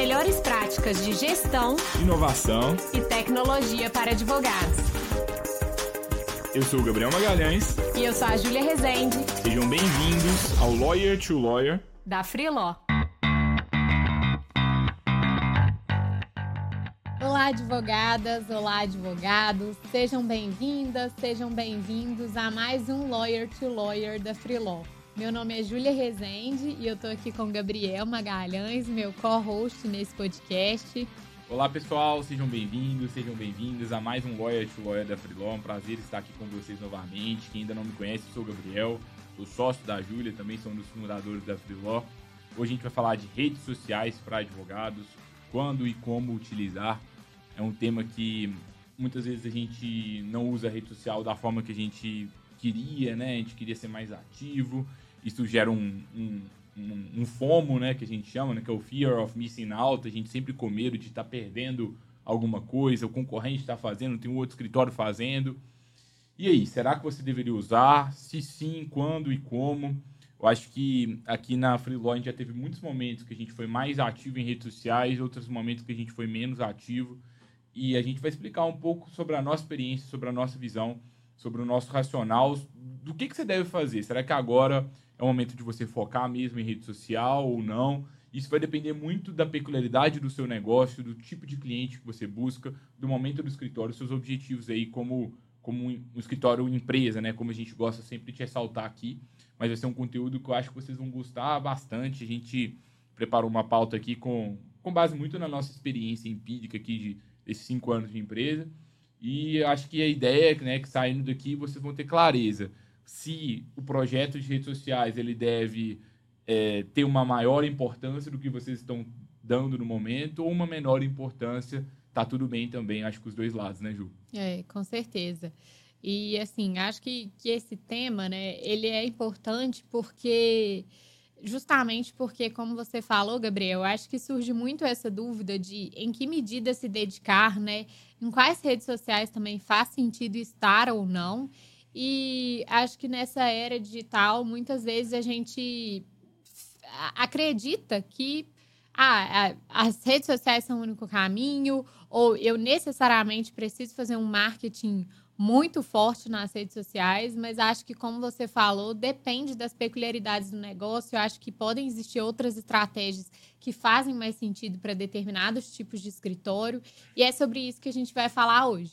melhores práticas de gestão, inovação e tecnologia para advogados. Eu sou o Gabriel Magalhães. E eu sou a Júlia Rezende. Sejam bem-vindos ao Lawyer to Lawyer da Freeló. Olá, advogadas, olá, advogados. Sejam bem-vindas, sejam bem-vindos a mais um Lawyer to Lawyer da Freeló. Meu nome é Júlia Rezende e eu tô aqui com Gabriel Magalhães, meu co-host nesse podcast. Olá pessoal, sejam bem-vindos, sejam bem-vindos a mais um Lawyer to Lawyer da Freeló. Um prazer estar aqui com vocês novamente. Quem ainda não me conhece, sou o Gabriel, sou sócio da Júlia, também sou um dos fundadores da Freeló. Hoje a gente vai falar de redes sociais para advogados, quando e como utilizar. É um tema que muitas vezes a gente não usa a rede social da forma que a gente queria, né? A gente queria ser mais ativo isso gera um, um, um, um, FOMO, né, que a gente chama, né, que é o Fear of Missing Out, a gente sempre com medo de estar tá perdendo alguma coisa, o concorrente está fazendo, tem um outro escritório fazendo. E aí, será que você deveria usar? Se sim, quando e como? Eu acho que aqui na Freelaw a gente já teve muitos momentos que a gente foi mais ativo em redes sociais, outros momentos que a gente foi menos ativo. E a gente vai explicar um pouco sobre a nossa experiência, sobre a nossa visão, sobre o nosso racional, do que, que você deve fazer. Será que agora é o momento de você focar mesmo em rede social ou não. Isso vai depender muito da peculiaridade do seu negócio, do tipo de cliente que você busca, do momento do escritório, seus objetivos aí como, como um escritório empresa, né? Como a gente gosta sempre de ressaltar aqui. Mas vai ser um conteúdo que eu acho que vocês vão gostar bastante. A gente preparou uma pauta aqui com, com base muito na nossa experiência empírica aqui de, desses cinco anos de empresa. E acho que a ideia é né, que saindo daqui vocês vão ter clareza se o projeto de redes sociais ele deve é, ter uma maior importância do que vocês estão dando no momento ou uma menor importância, tá tudo bem também, acho que os dois lados, né, Ju? É, com certeza. E assim, acho que, que esse tema, né, ele é importante porque justamente porque, como você falou, Gabriel, acho que surge muito essa dúvida de em que medida se dedicar, né? Em quais redes sociais também faz sentido estar ou não. E acho que nessa era digital, muitas vezes a gente acredita que ah, as redes sociais são o único caminho, ou eu necessariamente preciso fazer um marketing muito forte nas redes sociais, mas acho que, como você falou, depende das peculiaridades do negócio. Eu acho que podem existir outras estratégias que fazem mais sentido para determinados tipos de escritório, e é sobre isso que a gente vai falar hoje.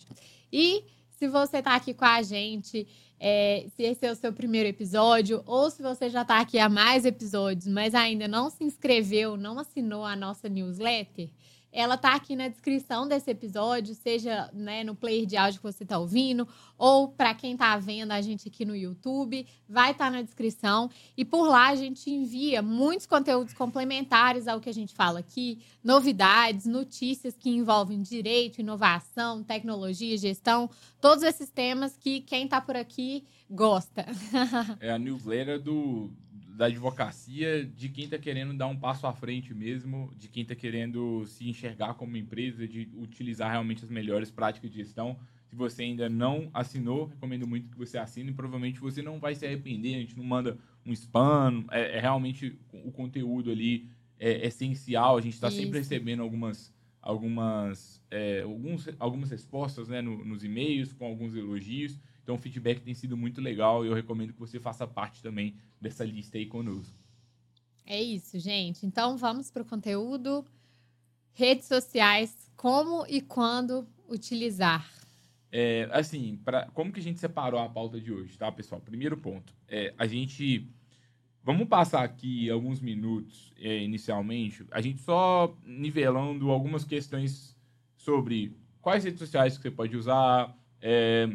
E se você está aqui com a gente, é, se esse é o seu primeiro episódio, ou se você já está aqui há mais episódios, mas ainda não se inscreveu, não assinou a nossa newsletter, ela tá aqui na descrição desse episódio, seja né, no player de áudio que você está ouvindo, ou para quem está vendo a gente aqui no YouTube, vai estar tá na descrição. E por lá a gente envia muitos conteúdos complementares ao que a gente fala aqui, novidades, notícias que envolvem direito, inovação, tecnologia, gestão, todos esses temas que quem está por aqui gosta. é a newsletter do da advocacia de quem está querendo dar um passo à frente mesmo, de quem está querendo se enxergar como empresa, de utilizar realmente as melhores práticas de gestão. Se você ainda não assinou, recomendo muito que você assine. Provavelmente você não vai se arrepender. A gente não manda um spam. É, é realmente o conteúdo ali é essencial. A gente está sempre recebendo algumas, algumas, é, alguns, algumas respostas né, no, nos e-mails com alguns elogios. Então o feedback tem sido muito legal e eu recomendo que você faça parte também dessa lista aí conosco. É isso, gente. Então vamos para o conteúdo. Redes sociais, como e quando utilizar? É, assim, pra, como que a gente separou a pauta de hoje, tá, pessoal? Primeiro ponto, é, a gente... Vamos passar aqui alguns minutos é, inicialmente, a gente só nivelando algumas questões sobre quais redes sociais que você pode usar, é,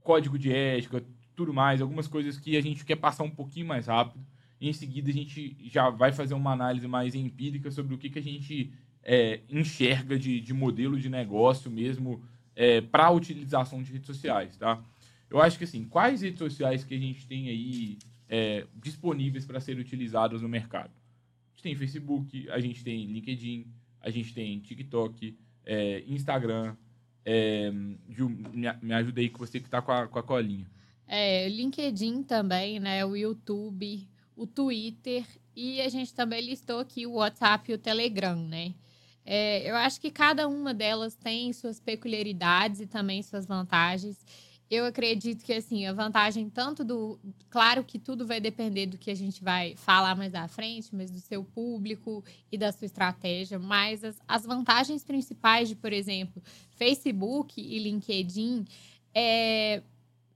código de ética, tudo mais, algumas coisas que a gente quer passar um pouquinho mais rápido. Em seguida a gente já vai fazer uma análise mais empírica sobre o que, que a gente é, enxerga de, de modelo de negócio mesmo é, para a utilização de redes sociais, tá? Eu acho que assim, quais redes sociais que a gente tem aí é, disponíveis para serem utilizadas no mercado? A gente tem Facebook, a gente tem LinkedIn, a gente tem TikTok, é, Instagram, é, me, me ajuda aí que você que está com a, com a colinha. É, LinkedIn também, né? O YouTube, o Twitter e a gente também listou aqui o WhatsApp e o Telegram, né? É, eu acho que cada uma delas tem suas peculiaridades e também suas vantagens. Eu acredito que, assim, a vantagem tanto do... Claro que tudo vai depender do que a gente vai falar mais à frente, mas do seu público e da sua estratégia. Mas as, as vantagens principais de, por exemplo, Facebook e LinkedIn é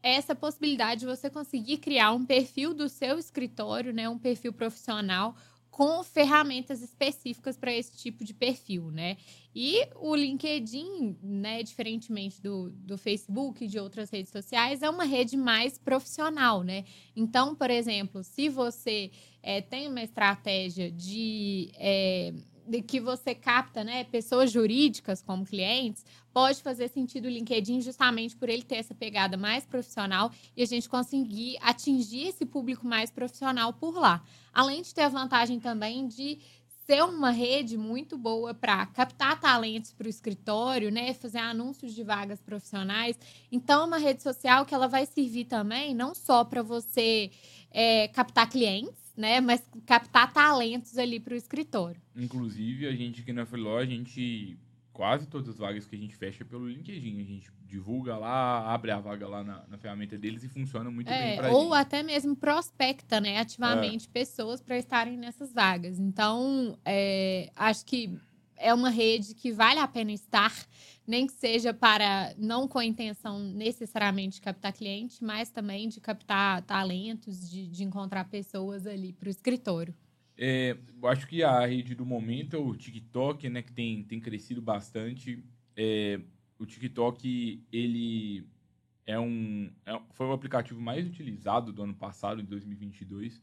essa possibilidade de você conseguir criar um perfil do seu escritório, né, um perfil profissional com ferramentas específicas para esse tipo de perfil, né? E o LinkedIn, né, diferentemente do, do Facebook e de outras redes sociais, é uma rede mais profissional, né? Então, por exemplo, se você é, tem uma estratégia de é, de que você capta, né, pessoas jurídicas como clientes, pode fazer sentido o LinkedIn justamente por ele ter essa pegada mais profissional e a gente conseguir atingir esse público mais profissional por lá. Além de ter a vantagem também de ser uma rede muito boa para captar talentos para o escritório, né, fazer anúncios de vagas profissionais. Então, é uma rede social que ela vai servir também não só para você é, captar clientes, né? Mas captar talentos ali para o escritório. Inclusive, a gente aqui na Freeló, a gente quase todas as vagas que a gente fecha pelo LinkedIn. A gente divulga lá, abre a vaga lá na, na ferramenta deles e funciona muito é, bem para Ou gente. até mesmo prospecta, né, ativamente é. pessoas para estarem nessas vagas. Então, é, acho que é uma rede que vale a pena estar, nem que seja para, não com a intenção necessariamente de captar cliente, mas também de captar talentos, de, de encontrar pessoas ali para o escritório. É, eu acho que a rede do momento é o TikTok, né, que tem, tem crescido bastante. É, o TikTok, ele é um, é, foi o aplicativo mais utilizado do ano passado, em 2022.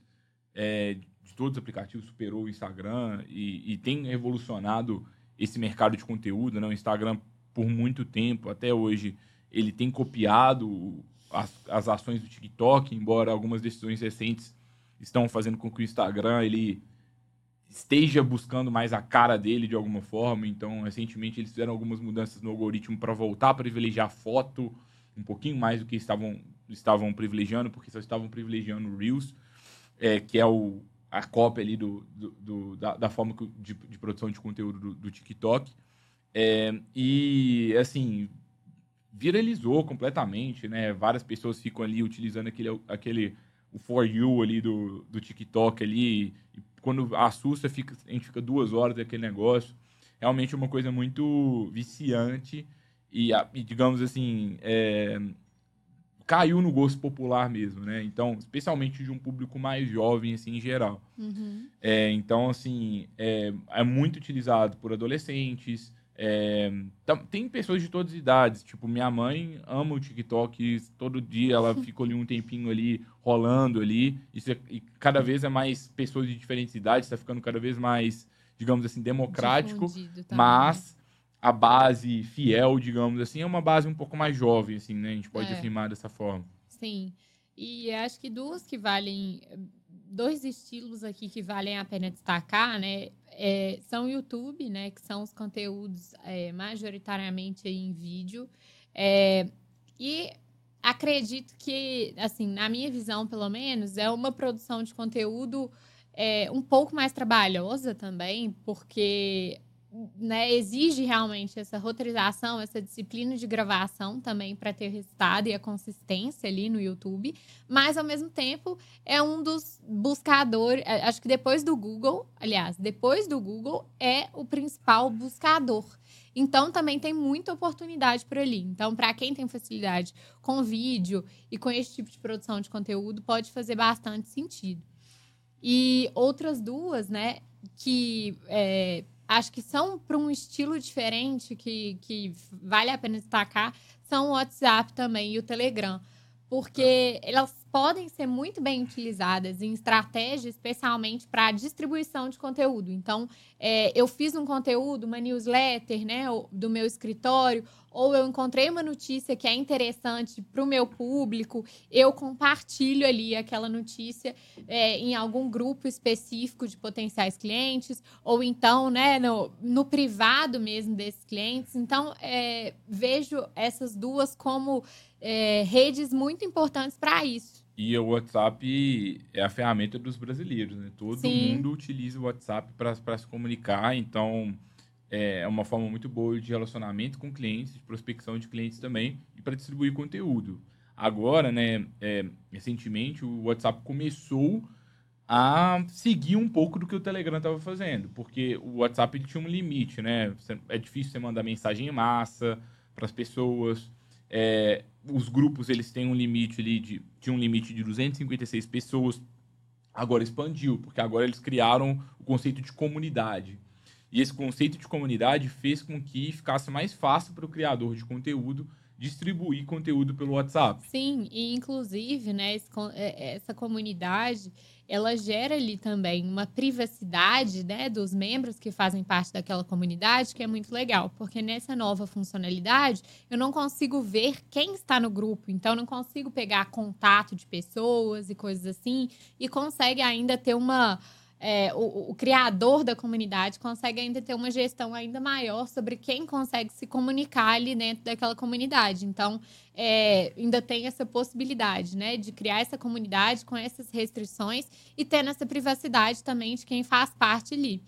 É, de todos os aplicativos, superou o Instagram e, e tem revolucionado esse mercado de conteúdo. Né? O Instagram, por muito tempo, até hoje, ele tem copiado as, as ações do TikTok, embora algumas decisões recentes estão fazendo com que o Instagram ele esteja buscando mais a cara dele de alguma forma. Então, recentemente eles fizeram algumas mudanças no algoritmo para voltar a privilegiar foto um pouquinho mais do que estavam estavam privilegiando, porque só estavam privilegiando Reels, é, que é o, a cópia ali do, do, do da, da, forma de, de, produção de conteúdo do, do TikTok. É, e, assim, viralizou completamente, né? Várias pessoas ficam ali utilizando aquele, aquele o For You ali do, do TikTok ali. E quando assusta, fica, a gente fica duas horas daquele negócio. Realmente é uma coisa muito viciante e, e digamos assim, é, caiu no gosto popular mesmo, né? Então, especialmente de um público mais jovem, assim, em geral. Uhum. É, então, assim, é, é, muito utilizado por adolescentes. É, tem pessoas de todas as idades. Tipo, minha mãe ama o TikTok. Todo dia ela fica ali um tempinho ali, rolando ali. Isso é, e cada vez é mais pessoas de diferentes idades. Está ficando cada vez mais, digamos assim, democrático. Mas a base fiel, digamos assim, é uma base um pouco mais jovem, assim, né? A gente pode é. afirmar dessa forma. Sim. E acho que duas que valem. Dois estilos aqui que valem a pena destacar, né? É, são o YouTube, né? Que são os conteúdos é, majoritariamente em vídeo. É, e acredito que, assim, na minha visão, pelo menos, é uma produção de conteúdo é, um pouco mais trabalhosa também, porque né, exige realmente essa roteirização, essa disciplina de gravação também para ter resultado e a consistência ali no YouTube, mas ao mesmo tempo é um dos buscadores, é, acho que depois do Google, aliás, depois do Google é o principal buscador. Então também tem muita oportunidade por ali. Então, para quem tem facilidade com vídeo e com esse tipo de produção de conteúdo, pode fazer bastante sentido. E outras duas, né, que é, acho que são para um estilo diferente que, que vale a pena destacar, são o WhatsApp também e o Telegram. Porque elas podem ser muito bem utilizadas em estratégia, especialmente para distribuição de conteúdo. Então, é, eu fiz um conteúdo, uma newsletter né, do meu escritório, ou eu encontrei uma notícia que é interessante para o meu público, eu compartilho ali aquela notícia é, em algum grupo específico de potenciais clientes, ou então né, no, no privado mesmo desses clientes. Então, é, vejo essas duas como é, redes muito importantes para isso E o WhatsApp é a ferramenta dos brasileiros, né? Todo Sim. mundo utiliza o WhatsApp para se comunicar, então é uma forma muito boa de relacionamento com clientes, de prospecção de clientes também e para distribuir conteúdo. Agora, né, é, recentemente o WhatsApp começou a seguir um pouco do que o Telegram estava fazendo, porque o WhatsApp ele tinha um limite, né? É difícil você mandar mensagem em massa para as pessoas. É, os grupos eles têm um limite ali de, de um limite de 256 pessoas. Agora expandiu, porque agora eles criaram o conceito de comunidade. E esse conceito de comunidade fez com que ficasse mais fácil para o criador de conteúdo distribuir conteúdo pelo WhatsApp. Sim, e inclusive, né, é, essa comunidade ela gera ali também uma privacidade né, dos membros que fazem parte daquela comunidade, que é muito legal, porque nessa nova funcionalidade eu não consigo ver quem está no grupo, então não consigo pegar contato de pessoas e coisas assim, e consegue ainda ter uma é, o, o, criador da comunidade consegue ainda ter uma gestão ainda maior sobre quem consegue se comunicar ali dentro daquela comunidade. Então, é, ainda tem essa possibilidade, né, de criar essa comunidade com essas restrições e tendo essa privacidade também de quem faz parte ali.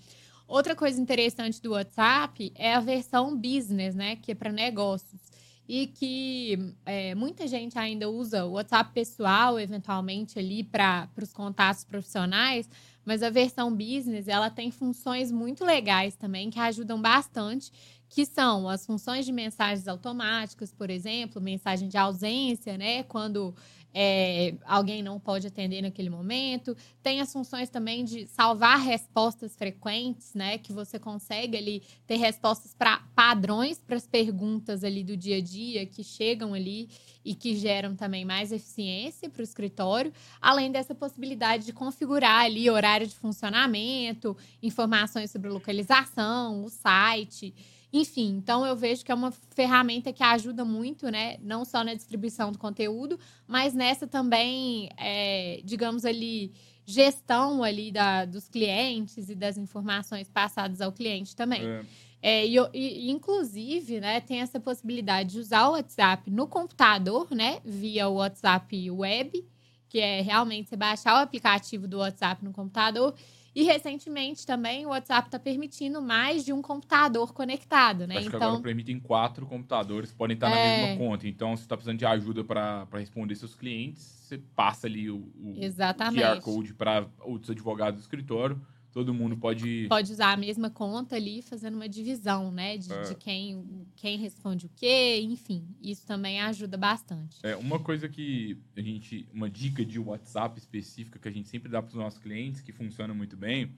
Outra coisa interessante do WhatsApp é a versão business, né, que é para negócios e que é, muita gente ainda usa o WhatsApp pessoal, eventualmente ali para os contatos profissionais, mas a versão business, ela tem funções muito legais também que ajudam bastante, que são as funções de mensagens automáticas, por exemplo, mensagem de ausência, né? Quando é, alguém não pode atender naquele momento. Tem as funções também de salvar respostas frequentes, né? Que você consegue ali ter respostas para padrões para as perguntas ali do dia a dia que chegam ali e que geram também mais eficiência para o escritório, além dessa possibilidade de configurar ali horário de funcionamento, informações sobre localização, o site. Enfim, então eu vejo que é uma ferramenta que ajuda muito, né? Não só na distribuição do conteúdo, mas nessa também, é, digamos ali, gestão ali da, dos clientes e das informações passadas ao cliente também. É. É, e, e, inclusive, né, tem essa possibilidade de usar o WhatsApp no computador, né, via o WhatsApp Web, que é realmente você baixar o aplicativo do WhatsApp no computador e recentemente também o WhatsApp está permitindo mais de um computador conectado, né? Acho então, que agora permitem quatro computadores, podem estar é... na mesma conta. Então, se está precisando de ajuda para responder seus clientes, você passa ali o, o QR Code para outros advogados do escritório todo mundo pode. Pode usar a mesma conta ali, fazendo uma divisão, né? De, é. de quem, quem responde o quê, enfim. Isso também ajuda bastante. É, uma coisa que a gente. Uma dica de WhatsApp específica que a gente sempre dá para os nossos clientes, que funciona muito bem,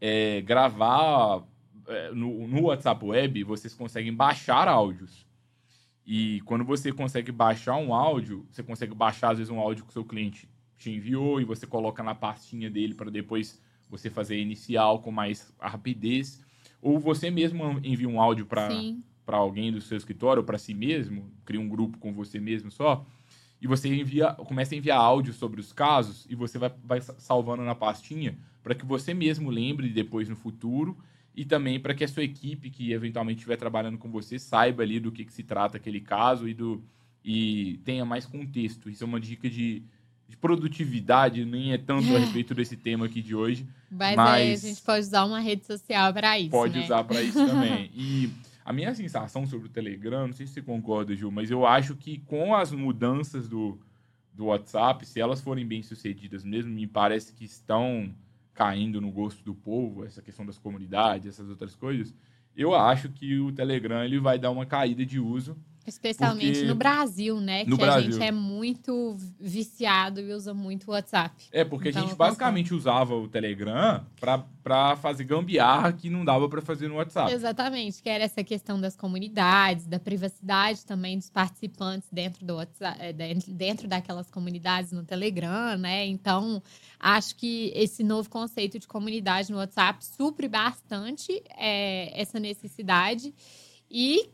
é gravar. É, no, no WhatsApp Web, vocês conseguem baixar áudios. E quando você consegue baixar um áudio, você consegue baixar, às vezes, um áudio que o seu cliente te enviou e você coloca na pastinha dele para depois você fazer inicial com mais rapidez, ou você mesmo envia um áudio para para alguém do seu escritório ou para si mesmo, cria um grupo com você mesmo só, e você envia, começa a enviar áudio sobre os casos e você vai, vai salvando na pastinha para que você mesmo lembre depois no futuro e também para que a sua equipe que eventualmente estiver trabalhando com você saiba ali do que, que se trata aquele caso e do e tenha mais contexto. Isso é uma dica de, de produtividade, nem é tanto a respeito desse tema aqui de hoje. Mas, mas aí a gente pode usar uma rede social para isso. Pode né? usar para isso também. E a minha sensação sobre o Telegram, não sei se você concorda, Ju, mas eu acho que com as mudanças do, do WhatsApp, se elas forem bem sucedidas mesmo, me parece que estão caindo no gosto do povo, essa questão das comunidades, essas outras coisas. Eu acho que o Telegram ele vai dar uma caída de uso Especialmente porque... no Brasil, né? No que Brasil. a gente é muito viciado e usa muito o WhatsApp. É, porque então, a gente basicamente usava o Telegram para fazer gambiarra que não dava para fazer no WhatsApp. Exatamente, que era essa questão das comunidades, da privacidade também dos participantes dentro do WhatsApp, é, dentro daquelas comunidades no Telegram, né? Então, acho que esse novo conceito de comunidade no WhatsApp supre bastante é, essa necessidade. E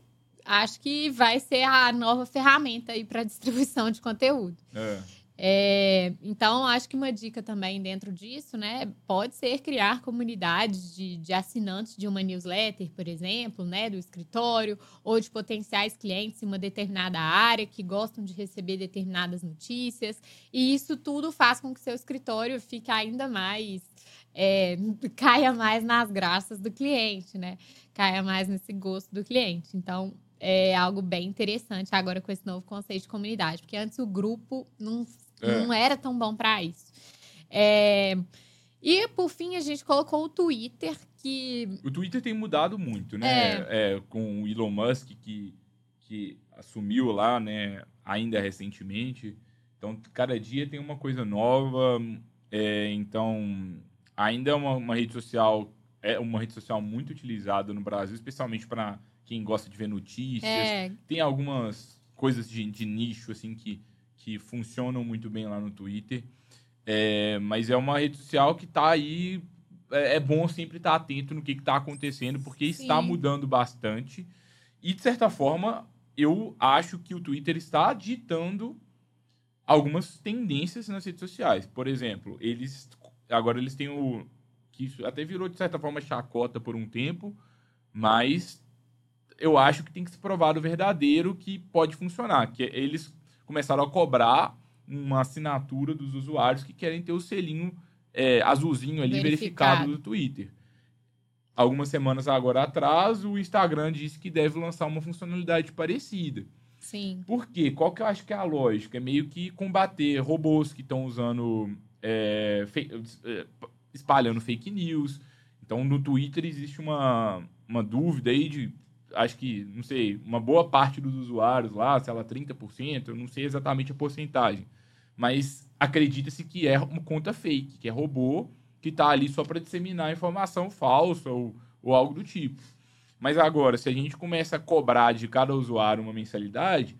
acho que vai ser a nova ferramenta aí para distribuição de conteúdo. É. É, então, acho que uma dica também dentro disso, né, pode ser criar comunidades de, de, assinantes de uma newsletter, por exemplo, né, do escritório, ou de potenciais clientes em uma determinada área que gostam de receber determinadas notícias. E isso tudo faz com que seu escritório fique ainda mais. É, caia mais nas graças do cliente, né? Caia mais nesse gosto do cliente. Então, é algo bem interessante agora com esse novo conceito de comunidade, porque antes o grupo não é. Não era tão bom para isso. É... E, por fim, a gente colocou o Twitter, que... O Twitter tem mudado muito, né? É. é com o Elon Musk, que, que assumiu lá, né? Ainda recentemente. Então, cada dia tem uma coisa nova. É, então, ainda é uma, uma rede social... É uma rede social muito utilizada no Brasil, especialmente para quem gosta de ver notícias. É. Tem algumas coisas de, de nicho, assim, que que funcionam muito bem lá no Twitter. É, mas é uma rede social que está aí. É, é, bom sempre estar atento no que está acontecendo, porque Sim. está mudando bastante. E, de certa forma, eu acho que o Twitter está ditando algumas tendências nas redes sociais. Por exemplo, eles. Agora eles têm o. Que isso até virou, de certa forma, chacota por um tempo, mas eu acho que tem que se provar o verdadeiro que pode funcionar. Que eles começaram a cobrar uma assinatura dos usuários que querem ter o selinho é, azulzinho ali verificado. verificado do Twitter. Algumas semanas agora atrás, o Instagram disse que deve lançar uma funcionalidade parecida. Sim. Por quê? Qual que eu acho que é a lógica? É meio que combater robôs que estão usando. É, é, espalhando fake news. Então, no Twitter existe uma, uma dúvida aí de acho que, não sei, uma boa parte dos usuários lá, sei lá, 30%, eu não sei exatamente a porcentagem. Mas acredita-se que é uma conta fake, que é robô, que está ali só para disseminar informação falsa ou, ou algo do tipo. Mas agora, se a gente começa a cobrar de cada usuário uma mensalidade,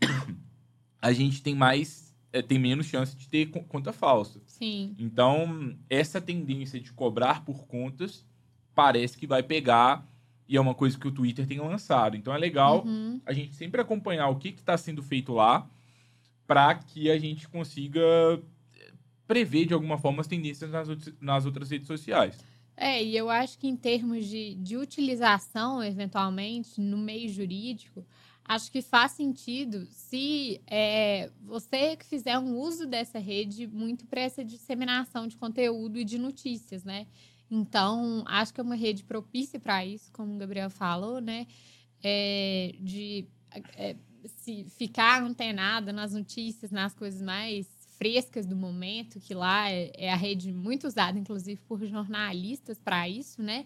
a gente tem mais, é, tem menos chance de ter conta falsa. Sim. Então, essa tendência de cobrar por contas parece que vai pegar e é uma coisa que o Twitter tem lançado. Então é legal uhum. a gente sempre acompanhar o que está sendo feito lá para que a gente consiga prever de alguma forma as tendências nas, nas outras redes sociais. É, e eu acho que em termos de, de utilização, eventualmente, no meio jurídico, acho que faz sentido se é, você que fizer um uso dessa rede muito para essa disseminação de conteúdo e de notícias, né? Então, acho que é uma rede propícia para isso, como o Gabriel falou, né? É, de é, se ficar antenada nas notícias, nas coisas mais frescas do momento, que lá é, é a rede muito usada, inclusive, por jornalistas para isso, né?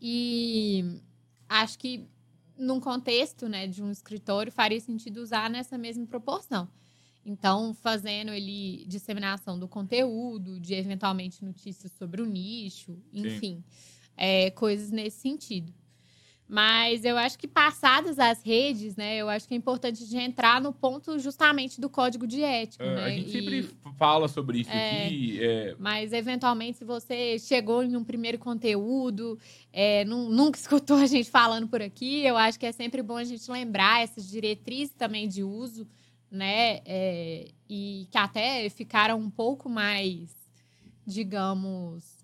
E acho que num contexto né, de um escritório faria sentido usar nessa mesma proporção. Então, fazendo ele disseminação do conteúdo, de eventualmente notícias sobre o nicho, enfim, é, coisas nesse sentido. Mas eu acho que passadas as redes, né, eu acho que é importante de entrar no ponto justamente do código de ética. É, né? A gente e, sempre fala sobre isso é, aqui. É... Mas, eventualmente, se você chegou em um primeiro conteúdo, é, nunca escutou a gente falando por aqui, eu acho que é sempre bom a gente lembrar essas diretrizes também de uso né? É, e que até ficaram um pouco mais, digamos,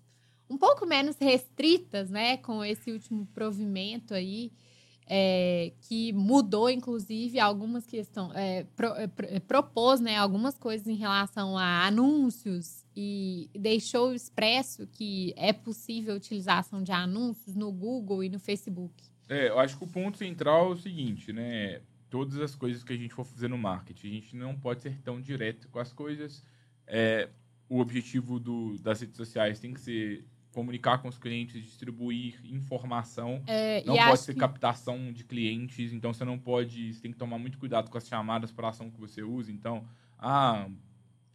um pouco menos restritas, né? Com esse último provimento aí. É, que mudou, inclusive, algumas questões, é, pro, é, é, propôs né, algumas coisas em relação a anúncios e deixou expresso que é possível a utilização de anúncios no Google e no Facebook. É, eu acho que o ponto central é o seguinte, né? Todas as coisas que a gente for fazer no marketing. A gente não pode ser tão direto com as coisas. É, o objetivo do, das redes sociais tem que ser comunicar com os clientes, distribuir informação. É, não pode ser que... captação de clientes, então você não pode. Você tem que tomar muito cuidado com as chamadas para ação que você usa. Então, ah,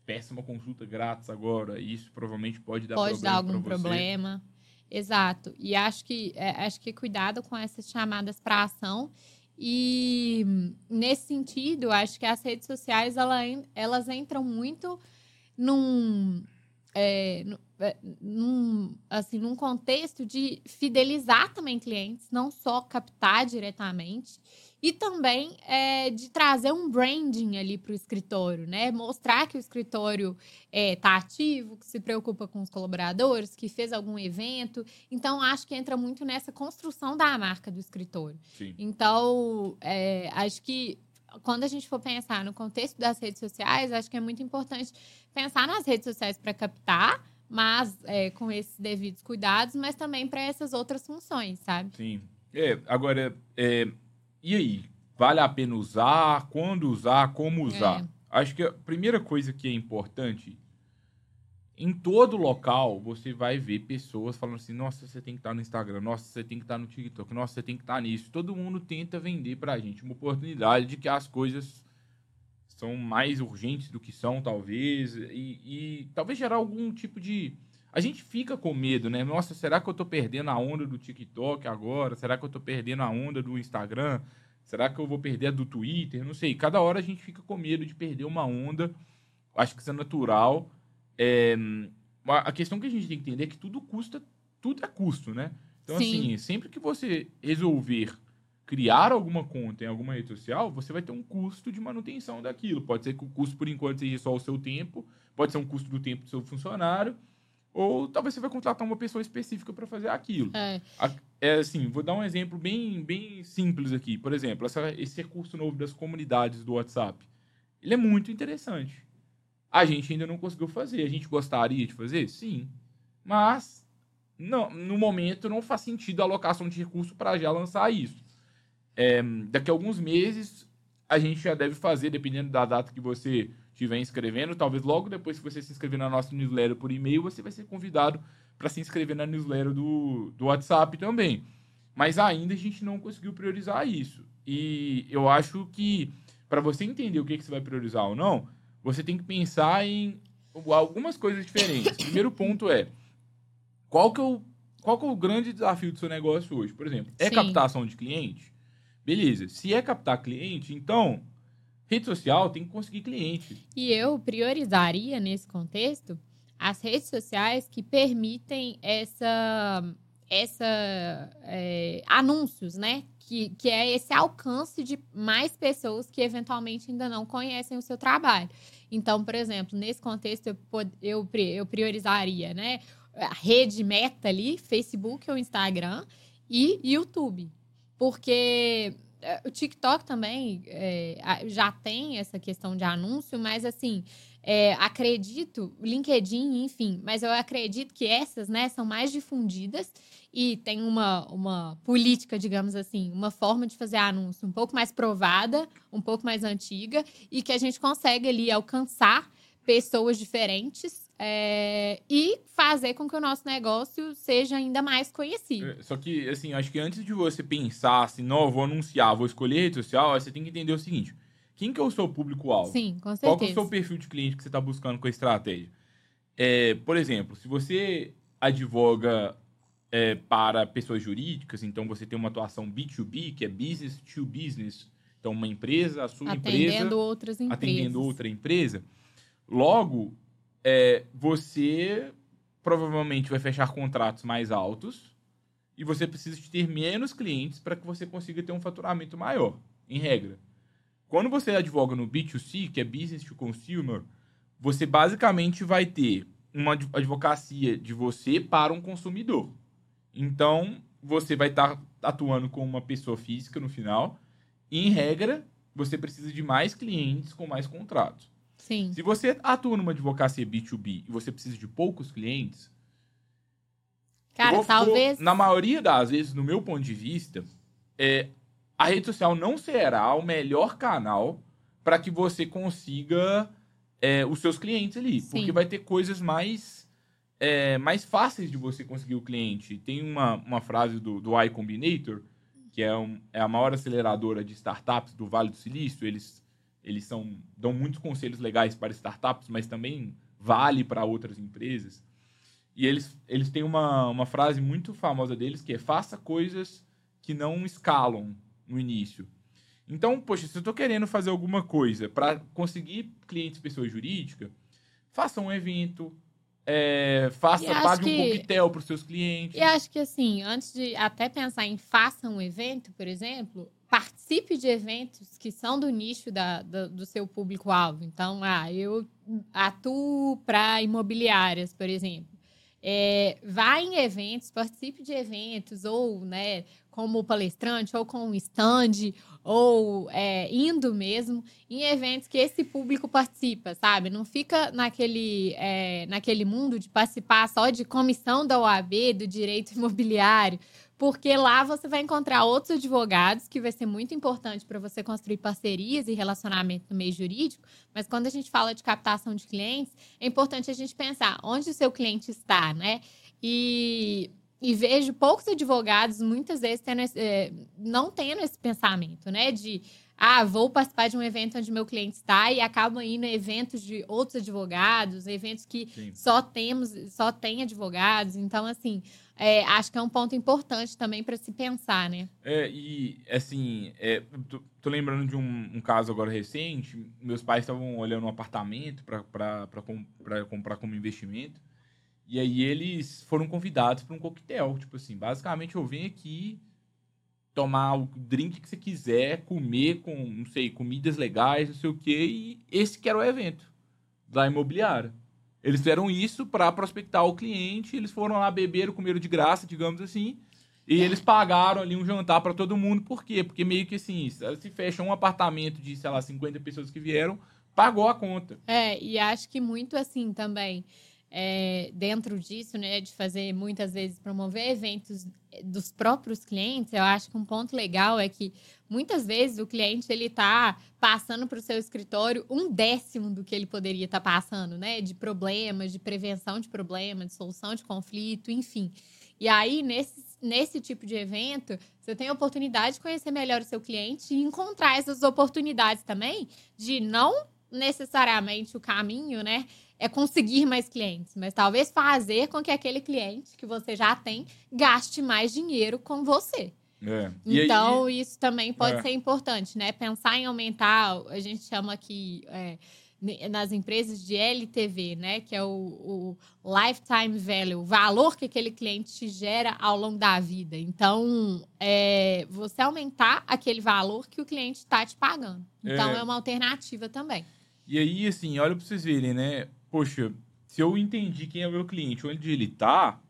peça uma consulta grátis agora. Isso provavelmente pode dar pode problema. Pode dar algum problema. Exato. E acho que, é, acho que cuidado com essas chamadas para ação e nesse sentido, acho que as redes sociais ela, elas entram muito num, é, é, num, assim, num contexto de fidelizar também clientes, não só captar diretamente, e também é, de trazer um branding ali para o escritório, né? Mostrar que o escritório está é, tá ativo, que se preocupa com os colaboradores, que fez algum evento. Então, acho que entra muito nessa construção da marca do escritório. Sim. Então, é, acho que quando a gente for pensar no contexto das redes sociais, acho que é muito importante pensar nas redes sociais para captar, mas é, com esses devidos cuidados, mas também para essas outras funções, sabe? Sim. É, agora, é, e aí? Vale a pena usar? Quando usar? Como usar? É. Acho que a primeira coisa que é importante, em todo local, você vai ver pessoas falando assim: nossa, você tem que estar no Instagram, nossa, você tem que estar no TikTok, nossa, você tem que estar nisso. Todo mundo tenta vender pra gente uma oportunidade de que as coisas são mais urgentes do que são, talvez, e, e talvez gerar algum tipo de. A gente fica com medo, né? Nossa, será que eu tô perdendo a onda do TikTok agora? Será que eu tô perdendo a onda do Instagram? Será que eu vou perder a do Twitter? Não sei. Cada hora a gente fica com medo de perder uma onda. Acho que isso é natural. É... A questão que a gente tem que entender é que tudo custa, tudo é custo, né? Então, Sim. assim, sempre que você resolver criar alguma conta em alguma rede social, você vai ter um custo de manutenção daquilo. Pode ser que o custo, por enquanto, seja só o seu tempo, pode ser um custo do tempo do seu funcionário, ou talvez você vai contratar uma pessoa específica para fazer aquilo. É. é. assim, vou dar um exemplo bem, bem simples aqui. Por exemplo, essa, esse recurso novo das comunidades do WhatsApp. Ele é muito interessante. A gente ainda não conseguiu fazer. A gente gostaria de fazer? Sim. Mas não, no momento não faz sentido a alocação de recurso para já lançar isso. É, daqui a alguns meses, a gente já deve fazer, dependendo da data que você estiver inscrevendo. Talvez logo depois que você se inscrever na nossa newsletter por e-mail, você vai ser convidado para se inscrever na newsletter do, do WhatsApp também. Mas ainda a gente não conseguiu priorizar isso. E eu acho que para você entender o que, que você vai priorizar ou não, você tem que pensar em algumas coisas diferentes. O primeiro ponto é qual que é o, qual que é o grande desafio do seu negócio hoje? Por exemplo, é Sim. captação de cliente? Beleza. Se é captar cliente, então rede social tem que conseguir cliente. E eu priorizaria nesse contexto as redes sociais que permitem essa, essa é, anúncios, né? Que, que é esse alcance de mais pessoas que eventualmente ainda não conhecem o seu trabalho. Então, por exemplo, nesse contexto eu, eu, eu priorizaria, né? A rede meta ali, Facebook ou Instagram e YouTube porque é, o TikTok também é, já tem essa questão de anúncio, mas assim, é, acredito, LinkedIn, enfim, mas eu acredito que essas, né, são mais difundidas e tem uma, uma política, digamos assim, uma forma de fazer anúncio um pouco mais provada, um pouco mais antiga e que a gente consegue ali alcançar pessoas diferentes é, e fazer com que o nosso negócio seja ainda mais conhecido. É, só que, assim, acho que antes de você pensar assim, não, vou anunciar, vou escolher rede social, você tem que entender o seguinte: quem que é o seu público-alvo? Sim, com certeza. Qual é o seu perfil de cliente que você está buscando com a estratégia? É, por exemplo, se você advoga é, para pessoas jurídicas, então você tem uma atuação B2B, que é business to business. Então, uma empresa, a sua atendendo empresa. Atendendo outras empresas. Atendendo outra empresa. Logo, é, você provavelmente vai fechar contratos mais altos e você precisa de ter menos clientes para que você consiga ter um faturamento maior, em regra. Quando você advoga no B2C, que é Business to Consumer, você basicamente vai ter uma advocacia de você para um consumidor. Então, você vai estar tá atuando com uma pessoa física no final. E, em regra, você precisa de mais clientes com mais contratos. Sim. Se você atua numa advocacia B2B e você precisa de poucos clientes. Cara, vou, talvez. Vou, na maioria das vezes, no meu ponto de vista, é, a rede social não será o melhor canal para que você consiga é, os seus clientes ali. Sim. Porque vai ter coisas mais, é, mais fáceis de você conseguir o cliente. Tem uma, uma frase do, do Y Combinator, que é, um, é a maior aceleradora de startups do Vale do Silício. Eles eles são, dão muitos conselhos legais para startups, mas também vale para outras empresas. E eles, eles têm uma, uma frase muito famosa deles que é faça coisas que não escalam no início. Então, poxa, se eu estou querendo fazer alguma coisa para conseguir clientes pessoa jurídica, faça um evento, é, faça, pague que, um coquetel para os seus clientes. E acho que assim, antes de até pensar em faça um evento, por exemplo, participe de eventos que são do nicho da, do, do seu público-alvo. Então, ah, eu atuo para imobiliárias, por exemplo. É, vá em eventos, participe de eventos, ou né, como palestrante, ou com um stand, ou é, indo mesmo em eventos que esse público participa, sabe? Não fica naquele, é, naquele mundo de participar só de comissão da OAB, do direito imobiliário, porque lá você vai encontrar outros advogados, que vai ser muito importante para você construir parcerias e relacionamento no meio jurídico. Mas quando a gente fala de captação de clientes, é importante a gente pensar onde o seu cliente está, né? E e vejo poucos advogados, muitas vezes, tendo esse, é, não tendo esse pensamento, né? De, ah, vou participar de um evento onde meu cliente está e acabam indo em eventos de outros advogados, eventos que Sim. só temos, só tem advogados. Então, assim, é, acho que é um ponto importante também para se pensar, né? É, e, assim, é, tô, tô, lembrando de um, um, caso agora recente. Meus pais estavam olhando um apartamento para comprar como investimento. E aí eles foram convidados para um coquetel. Tipo assim, basicamente eu venho aqui tomar o drink que você quiser, comer com, não sei, comidas legais, não sei o quê. E esse que era o evento da imobiliária. Eles fizeram isso para prospectar o cliente, eles foram lá beber, comeram de graça, digamos assim. E eles pagaram ali um jantar para todo mundo. Por quê? Porque meio que assim, se fecha um apartamento de, sei lá, 50 pessoas que vieram, pagou a conta. É, e acho que muito assim também é, dentro disso, né, de fazer muitas vezes promover eventos dos próprios clientes, eu acho que um ponto legal é que muitas vezes o cliente ele está passando para o seu escritório um décimo do que ele poderia estar tá passando, né, de problemas, de prevenção de problemas, de solução de conflito, enfim. E aí nesse nesse tipo de evento, você tem a oportunidade de conhecer melhor o seu cliente e encontrar essas oportunidades também de não necessariamente o caminho, né? É conseguir mais clientes, mas talvez fazer com que aquele cliente que você já tem gaste mais dinheiro com você. É. Então, aí, isso também pode é. ser importante, né? Pensar em aumentar, a gente chama aqui é, nas empresas de LTV, né? Que é o, o, lifetime value, o valor que aquele cliente te gera ao longo da vida. Então, é, você aumentar aquele valor que o cliente está te pagando. Então, é. é uma alternativa também. E aí, assim, olha para vocês verem, né? Poxa, se eu entendi quem é o meu cliente, onde ele tá,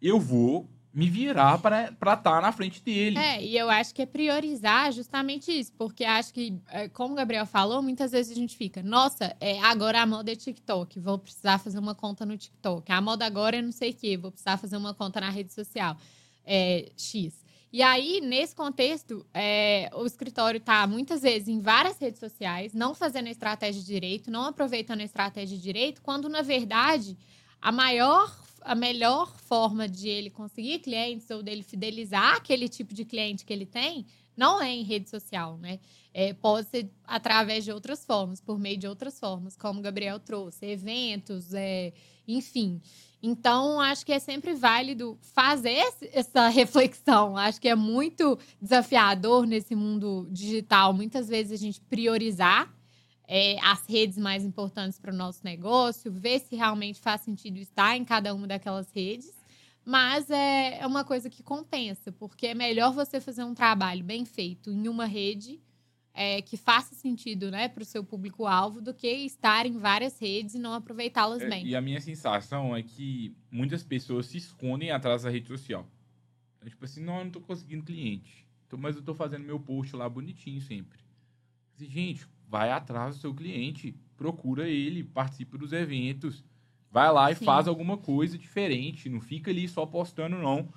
eu vou me virar para estar tá na frente dele. É, e eu acho que é priorizar justamente isso, porque acho que, é, como o Gabriel falou, muitas vezes a gente fica, nossa, é, agora a moda é TikTok, vou precisar fazer uma conta no TikTok. A moda agora é não sei o quê, vou precisar fazer uma conta na rede social é, X. E aí, nesse contexto, é, o escritório está muitas vezes em várias redes sociais, não fazendo a estratégia direito, não aproveitando a estratégia direito, quando na verdade a maior, a melhor forma de ele conseguir clientes ou dele fidelizar aquele tipo de cliente que ele tem não é em rede social, né? É, pode ser através de outras formas, por meio de outras formas, como o Gabriel trouxe, eventos, é, enfim. Então, acho que é sempre válido fazer essa reflexão. Acho que é muito desafiador nesse mundo digital, muitas vezes, a gente priorizar é, as redes mais importantes para o nosso negócio, ver se realmente faz sentido estar em cada uma daquelas redes. Mas é, é uma coisa que compensa, porque é melhor você fazer um trabalho bem feito em uma rede é, que faça sentido né, para o seu público-alvo do que estar em várias redes e não aproveitá-las é, bem. E a minha sensação é que muitas pessoas se escondem atrás da rede social. É tipo assim, não, eu não estou conseguindo cliente. Então, mas eu estou fazendo meu post lá bonitinho sempre. Assim, gente, vai atrás do seu cliente, procura ele, participe dos eventos, vai lá e Sim. faz alguma coisa diferente. Não fica ali só postando, não.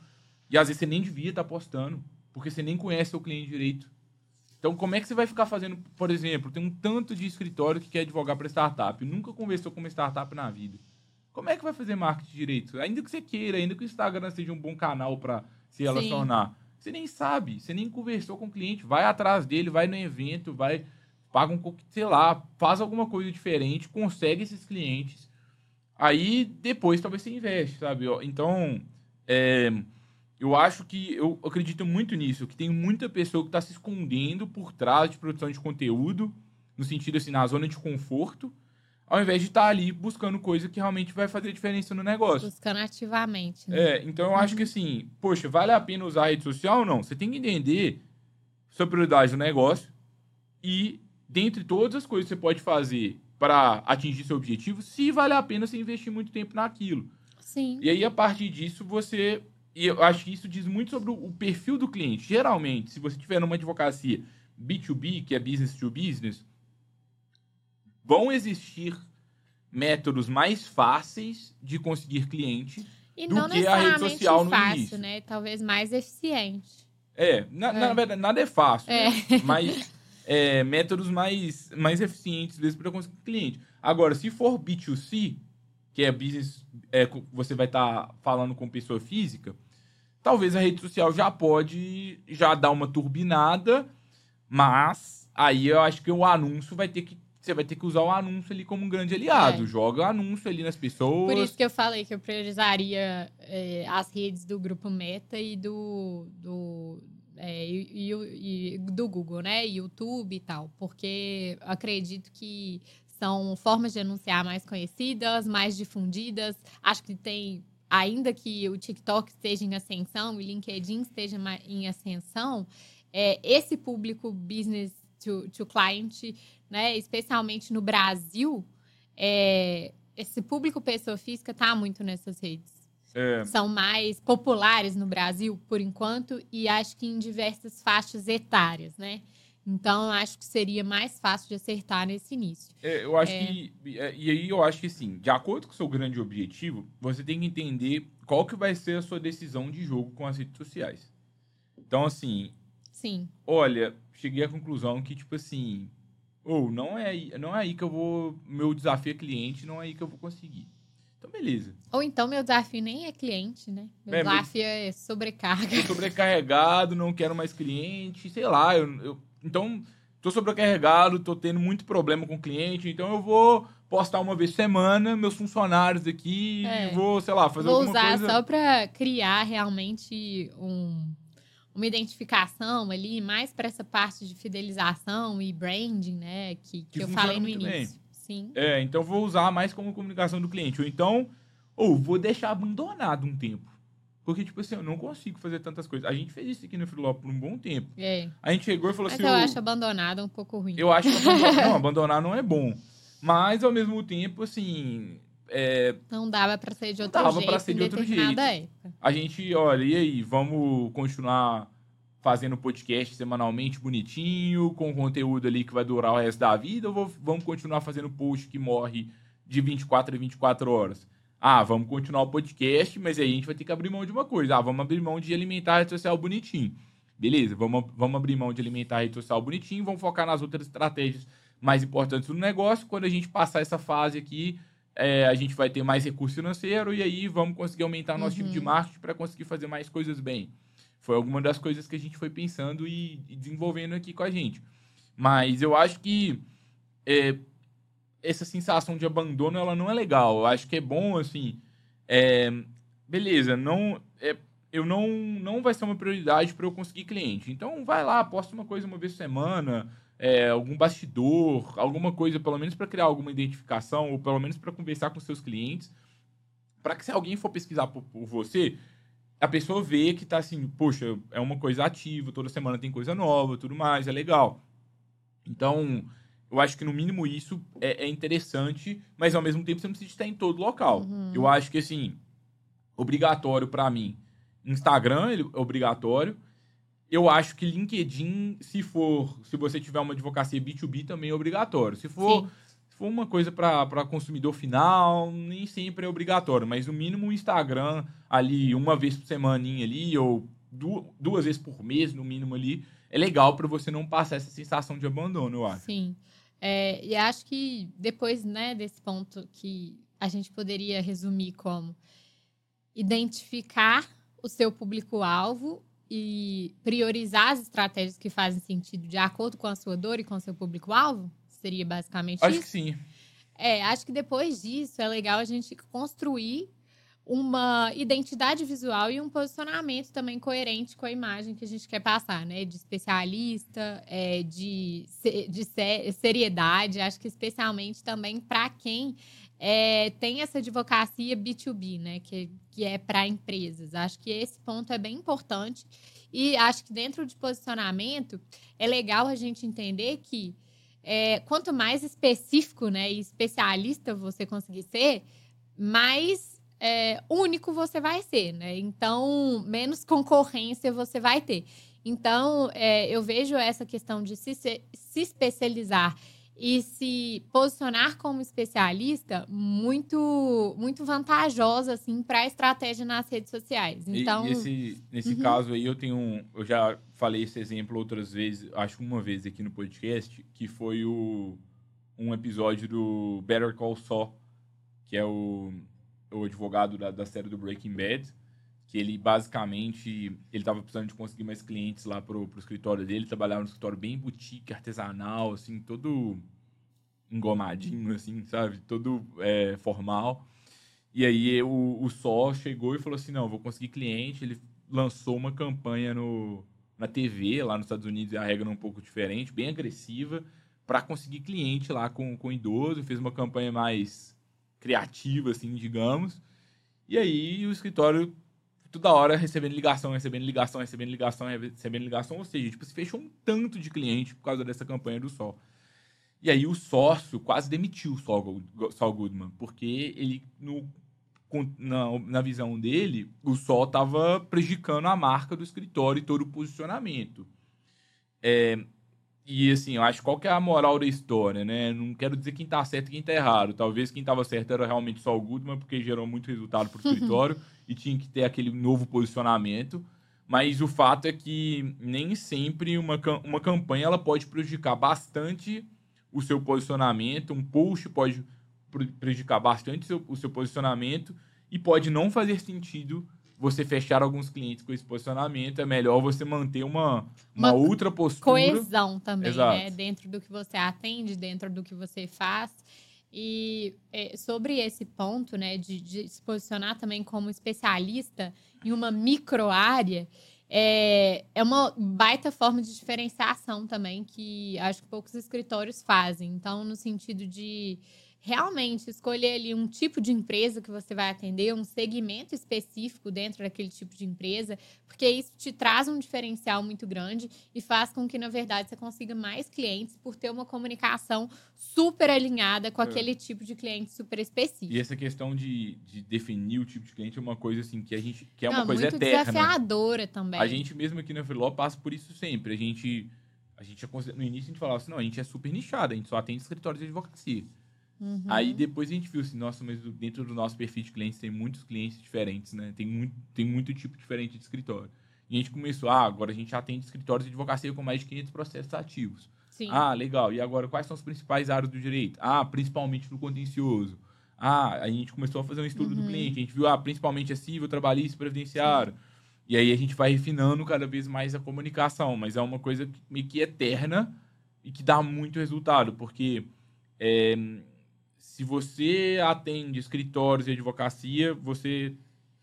E às vezes você nem devia estar tá postando, porque você nem conhece o cliente direito. Então, como é que você vai ficar fazendo, por exemplo, tem um tanto de escritório que quer advogar para startup, nunca conversou com uma startup na vida. Como é que vai fazer marketing direito? Ainda que você queira, ainda que o Instagram seja um bom canal para se relacionar, você nem sabe, você nem conversou com o cliente, vai atrás dele, vai no evento, vai paga um, sei lá, faz alguma coisa diferente, consegue esses clientes. Aí depois talvez você investe, sabe? Então, é, eu acho que eu acredito muito nisso, que tem muita pessoa que está se escondendo por trás de produção de conteúdo, no sentido assim, na zona de conforto. ao invés de estar tá ali buscando coisa que realmente vai fazer diferença no negócio. Buscando ativamente. Né? É, então eu uhum. acho que assim, poxa, vale a pena usar a rede social ou não? Você tem que entender sua prioridade do negócio e, dentre todas as coisas que você pode fazer para atingir seu objetivo, se vale a pena você investir muito tempo naquilo. Sim. E aí, a partir disso, você. E eu acho que isso diz muito sobre o perfil do cliente. Geralmente, se você tiver numa advocacia B2B, que é business to business, vão existir métodos mais fáceis de conseguir cliente e do que a rede social no fácil, início. né? Talvez mais eficiente. É, na, é. na verdade, nada é fácil. É. Né? Mas é, métodos mais, mais eficientes vezes para conseguir cliente. Agora, se for B2C, que é business, é, você vai estar tá falando com pessoa física, talvez a rede social já pode já dar uma turbinada, mas aí eu acho que o anúncio vai ter que você vai ter que usar o anúncio ali como um grande aliado. É. Joga o anúncio ali nas pessoas. Por isso que eu falei que eu priorizaria é, as redes do grupo Meta e do, do, é, e, e, e do Google, né? YouTube e tal. Porque acredito que são formas de anunciar mais conhecidas, mais difundidas. Acho que tem, ainda que o TikTok esteja em ascensão, o LinkedIn esteja em ascensão, é, esse público business to, to client, né, especialmente no Brasil, é, esse público pessoa física está muito nessas redes. É. São mais populares no Brasil, por enquanto, e acho que em diversas faixas etárias, né? Então, acho que seria mais fácil de acertar nesse início. É, eu acho é... que. É, e aí eu acho que sim, de acordo com o seu grande objetivo, você tem que entender qual que vai ser a sua decisão de jogo com as redes sociais. Então, assim. Sim. Olha, cheguei à conclusão que, tipo assim. Ou oh, não é aí, não é aí que eu vou. Meu desafio é cliente, não é aí que eu vou conseguir. Então, beleza. Ou então meu desafio nem é cliente, né? Meu é, desafio meu... é sobrecarga. Tô sobrecarregado, não quero mais cliente, sei lá. Eu, eu, então, tô sobrecarregado, tô tendo muito problema com cliente, então eu vou postar uma vez por semana meus funcionários aqui é. e vou, sei lá, fazer vou alguma coisa... Vou usar só para criar realmente um, uma identificação ali, mais para essa parte de fidelização e branding, né? Que, que, que eu falei no início. Bem. Sim. É, então vou usar mais como comunicação do cliente. Ou então, ou vou deixar abandonado um tempo. Porque, tipo assim, eu não consigo fazer tantas coisas. A gente fez isso aqui no Freeló por um bom tempo. É. A gente chegou e falou Mas assim... eu acho abandonado um pouco ruim. Eu acho que abandonar, não, abandonar não é bom. Mas, ao mesmo tempo, assim... É... Não dava para ser de outro dava jeito. Dava pra ser de outro jeito. Época. A gente, olha, e aí, vamos continuar fazendo podcast semanalmente bonitinho, com conteúdo ali que vai durar o resto da vida, ou vamos continuar fazendo post que morre de 24 a 24 horas? Ah, vamos continuar o podcast, mas aí a gente vai ter que abrir mão de uma coisa. Ah, vamos abrir mão de alimentar a rede social bonitinho. Beleza, vamos, vamos abrir mão de alimentar a rede social bonitinho, vamos focar nas outras estratégias mais importantes do negócio. Quando a gente passar essa fase aqui, é, a gente vai ter mais recurso financeiro e aí vamos conseguir aumentar nosso uhum. tipo de uhum. marketing para conseguir fazer mais coisas bem. Foi alguma das coisas que a gente foi pensando e, e desenvolvendo aqui com a gente. Mas eu acho que é, essa sensação de abandono ela não é legal. Eu acho que é bom, assim. É, beleza, não. É, eu não, não vai ser uma prioridade para eu conseguir cliente. Então vai lá, posta uma coisa uma vez por semana, é, algum bastidor, alguma coisa, pelo menos para criar alguma identificação, ou pelo menos para conversar com seus clientes. Para que se alguém for pesquisar por, por você, a pessoa vê que tá assim, poxa, é uma coisa ativa, toda semana tem coisa nova, tudo mais, é legal. Então, eu acho que no mínimo isso é, é interessante, mas ao mesmo tempo você não precisa estar em todo local. Uhum. Eu acho que assim, obrigatório para mim, Instagram é obrigatório. Eu acho que LinkedIn, se for, se você tiver uma advocacia B2B, também é obrigatório. Se for se for uma coisa para consumidor final, nem sempre é obrigatório, mas no mínimo o Instagram ali uma vez por semana ali, ou duas vezes por mês, no mínimo ali, é legal para você não passar essa sensação de abandono, eu acho. Sim. É, e acho que depois né, desse ponto que a gente poderia resumir como identificar o seu público-alvo e priorizar as estratégias que fazem sentido de acordo com a sua dor e com o seu público-alvo? Seria basicamente acho isso? Acho que sim. É, acho que depois disso é legal a gente construir uma identidade visual e um posicionamento também coerente com a imagem que a gente quer passar, né? De especialista, é, de, de seriedade, acho que especialmente também para quem é, tem essa advocacia B2B, né? Que, que é para empresas. Acho que esse ponto é bem importante. E acho que dentro de posicionamento é legal a gente entender que é, quanto mais específico né, e especialista você conseguir ser, mais é, único você vai ser, né? Então, menos concorrência você vai ter. Então, é, eu vejo essa questão de se, se especializar e se posicionar como especialista muito muito vantajosa assim para a estratégia nas redes sociais. Então, e, esse, nesse uhum. caso aí eu tenho um, eu já falei esse exemplo outras vezes, acho uma vez aqui no podcast, que foi o um episódio do Better Call Saul, que é o o advogado da, da série do Breaking Bad, que ele basicamente ele estava precisando de conseguir mais clientes lá pro, pro escritório dele, trabalhava no escritório bem boutique, artesanal, assim, todo engomadinho, assim, sabe? Todo é, formal. E aí o, o Sol chegou e falou assim, não, vou conseguir cliente. Ele lançou uma campanha no, na TV, lá nos Estados Unidos, a regra é um pouco diferente, bem agressiva, para conseguir cliente lá com, com idoso. Fez uma campanha mais criativa, assim, digamos. E aí o escritório toda hora recebendo ligação, recebendo ligação, recebendo ligação, recebendo ligação, ou seja, tipo, se fechou um tanto de cliente por causa dessa campanha do Sol. E aí o sócio quase demitiu o Sol, Goodman, porque ele, no, na, na visão dele, o Sol estava prejudicando a marca do escritório e todo o posicionamento. É, e assim, eu acho qual que é a moral da história, né? Não quero dizer quem tá certo e quem tá errado. Talvez quem tava certo era realmente só o Goodman, porque gerou muito resultado pro escritório e tinha que ter aquele novo posicionamento. Mas o fato é que nem sempre uma, uma campanha ela pode prejudicar bastante o seu posicionamento, um post pode prejudicar bastante o seu, o seu posicionamento e pode não fazer sentido você fechar alguns clientes com esse posicionamento, é melhor você manter uma, uma, uma outra postura. Coesão também, né? Exato. né? Dentro do que você atende, dentro do que você faz. E é, sobre esse ponto, né, de, de, se posicionar também como especialista em uma micro área, é, é uma baita forma de diferenciação também que acho que poucos escritórios fazem. Então, no sentido de realmente escolher ali um tipo de empresa que você vai atender, um segmento específico dentro daquele tipo de empresa, porque isso te traz um diferencial muito grande e faz com que, na verdade, você consiga mais clientes por ter uma comunicação super alinhada com é. aquele tipo de cliente super específico. E essa questão de, de definir o tipo de cliente é uma coisa assim que a gente que é uma Não, coisa muito eterna. desafiadora também. A gente mesmo aqui na Freeló passa por isso sempre. A gente a gente no início a gente falava assim, não, a gente é super nichado, a gente só atende escritórios de advocacia. Uhum. Aí depois a gente viu assim, nossa, mas dentro do nosso perfil de clientes tem muitos clientes diferentes, né? Tem muito, tem muito tipo diferente de escritório. E a gente começou, ah, agora a gente atende escritórios de advocacia com mais de 500 processos ativos. Sim. Ah, legal. E agora, quais são as principais áreas do direito? Ah, principalmente no contencioso. Ah, a gente começou a fazer um estudo uhum. do cliente. A gente viu, ah, principalmente é civil, trabalhista, previdenciário. Sim. E aí a gente vai refinando cada vez mais a comunicação. Mas é uma coisa meio que eterna e que dá muito resultado, porque... É, se você atende escritórios de advocacia, você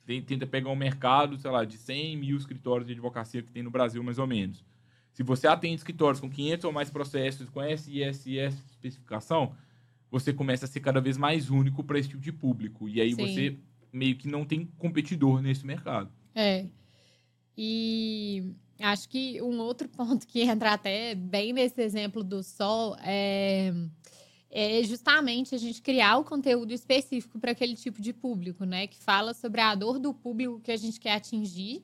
tem, tenta pegar um mercado, sei lá, de 100 mil escritórios de advocacia que tem no Brasil, mais ou menos. Se você atende escritórios com 500 ou mais processos, com SISS especificação, você começa a ser cada vez mais único para esse tipo de público. E aí Sim. você meio que não tem competidor nesse mercado. É. E acho que um outro ponto que entra até bem nesse exemplo do Sol é é justamente a gente criar o conteúdo específico para aquele tipo de público, né? Que fala sobre a dor do público que a gente quer atingir.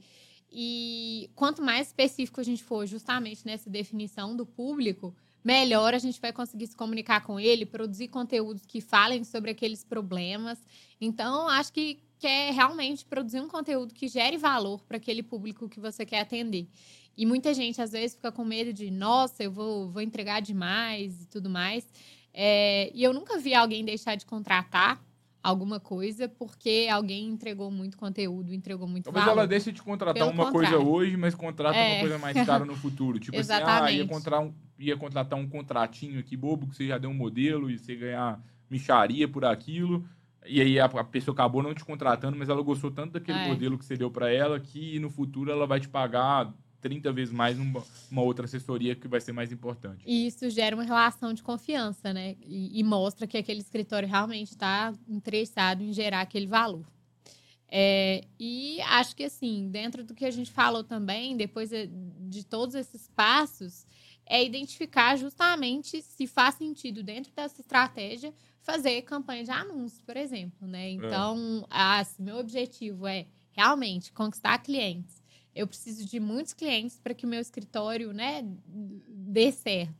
E quanto mais específico a gente for justamente nessa definição do público, melhor a gente vai conseguir se comunicar com ele, produzir conteúdos que falem sobre aqueles problemas. Então, acho que quer realmente produzir um conteúdo que gere valor para aquele público que você quer atender. E muita gente, às vezes, fica com medo de, nossa, eu vou, vou entregar demais e tudo mais. É, e eu nunca vi alguém deixar de contratar alguma coisa porque alguém entregou muito conteúdo, entregou muito Talvez valor. ela deixe de contratar Pelo uma contrário. coisa hoje, mas contrata é. uma coisa mais cara no futuro. Tipo assim, ah, ia, contratar um, ia contratar um contratinho aqui bobo que você já deu um modelo e você ganhar micharia por aquilo. e aí a, a, pessoa acabou não te contratando, mas ela gostou tanto daquele é. modelo que você deu para ela que no futuro ela vai te pagar 30 vezes mais numa, uma outra assessoria que vai ser mais importante. E isso gera uma relação de confiança, né? E, e mostra que aquele escritório realmente está interessado em gerar aquele valor. É, e acho que, assim, dentro do que a gente falou também, depois de todos esses passos, é identificar justamente se faz sentido dentro dessa estratégia fazer campanha de anúncios, por exemplo, né? É. Então, é. assim, meu objetivo é realmente conquistar clientes eu preciso de muitos clientes para que o meu escritório né, dê certo.